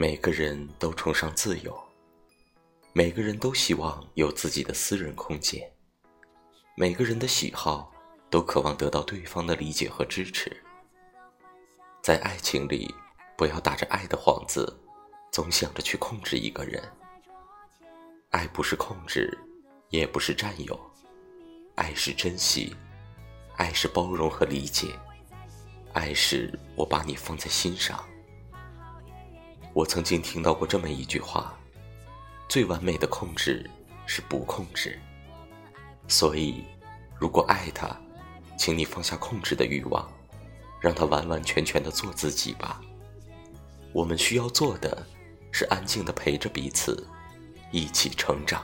每个人都崇尚自由，每个人都希望有自己的私人空间，每个人的喜好都渴望得到对方的理解和支持。在爱情里，不要打着爱的幌子，总想着去控制一个人。爱不是控制，也不是占有，爱是珍惜，爱是包容和理解，爱是我把你放在心上。我曾经听到过这么一句话：最完美的控制是不控制。所以，如果爱他，请你放下控制的欲望，让他完完全全的做自己吧。我们需要做的是安静的陪着彼此，一起成长。